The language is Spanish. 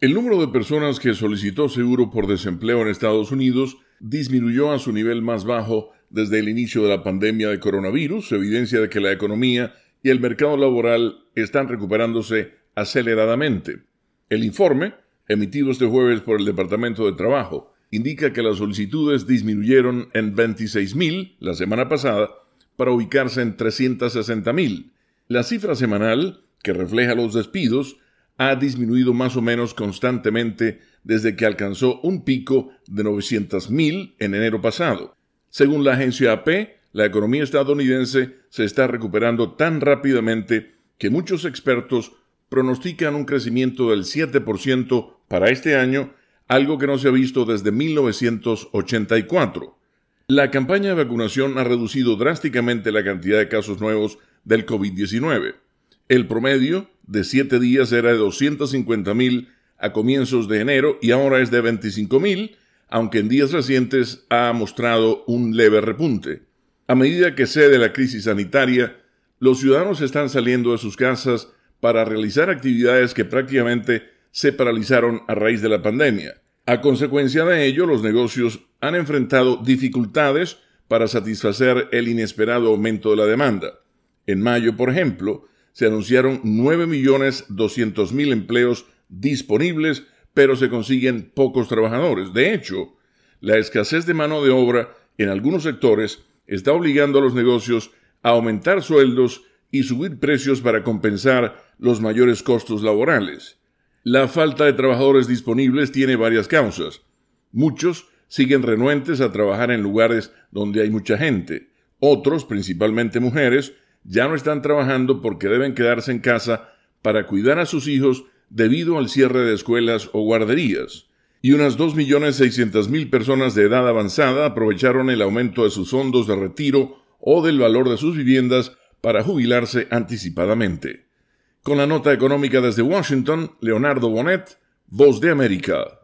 El número de personas que solicitó seguro por desempleo en Estados Unidos disminuyó a su nivel más bajo desde el inicio de la pandemia de coronavirus, evidencia de que la economía y el mercado laboral están recuperándose aceleradamente. El informe, emitido este jueves por el Departamento de Trabajo, indica que las solicitudes disminuyeron en 26.000 la semana pasada para ubicarse en 360.000. La cifra semanal, que refleja los despidos, ha disminuido más o menos constantemente desde que alcanzó un pico de 900.000 en enero pasado. Según la agencia AP, la economía estadounidense se está recuperando tan rápidamente que muchos expertos pronostican un crecimiento del 7% para este año, algo que no se ha visto desde 1984. La campaña de vacunación ha reducido drásticamente la cantidad de casos nuevos del COVID-19. El promedio de siete días era de 250 mil a comienzos de enero y ahora es de 25 mil, aunque en días recientes ha mostrado un leve repunte. A medida que cede la crisis sanitaria, los ciudadanos están saliendo de sus casas para realizar actividades que prácticamente se paralizaron a raíz de la pandemia. A consecuencia de ello, los negocios han enfrentado dificultades para satisfacer el inesperado aumento de la demanda. En mayo, por ejemplo, se anunciaron 9.200.000 empleos disponibles, pero se consiguen pocos trabajadores. De hecho, la escasez de mano de obra en algunos sectores está obligando a los negocios a aumentar sueldos y subir precios para compensar los mayores costos laborales. La falta de trabajadores disponibles tiene varias causas. Muchos siguen renuentes a trabajar en lugares donde hay mucha gente. Otros, principalmente mujeres, ya no están trabajando porque deben quedarse en casa para cuidar a sus hijos debido al cierre de escuelas o guarderías. Y unas 2.600.000 personas de edad avanzada aprovecharon el aumento de sus fondos de retiro o del valor de sus viviendas para jubilarse anticipadamente. Con la nota económica desde Washington, Leonardo Bonet, Voz de América.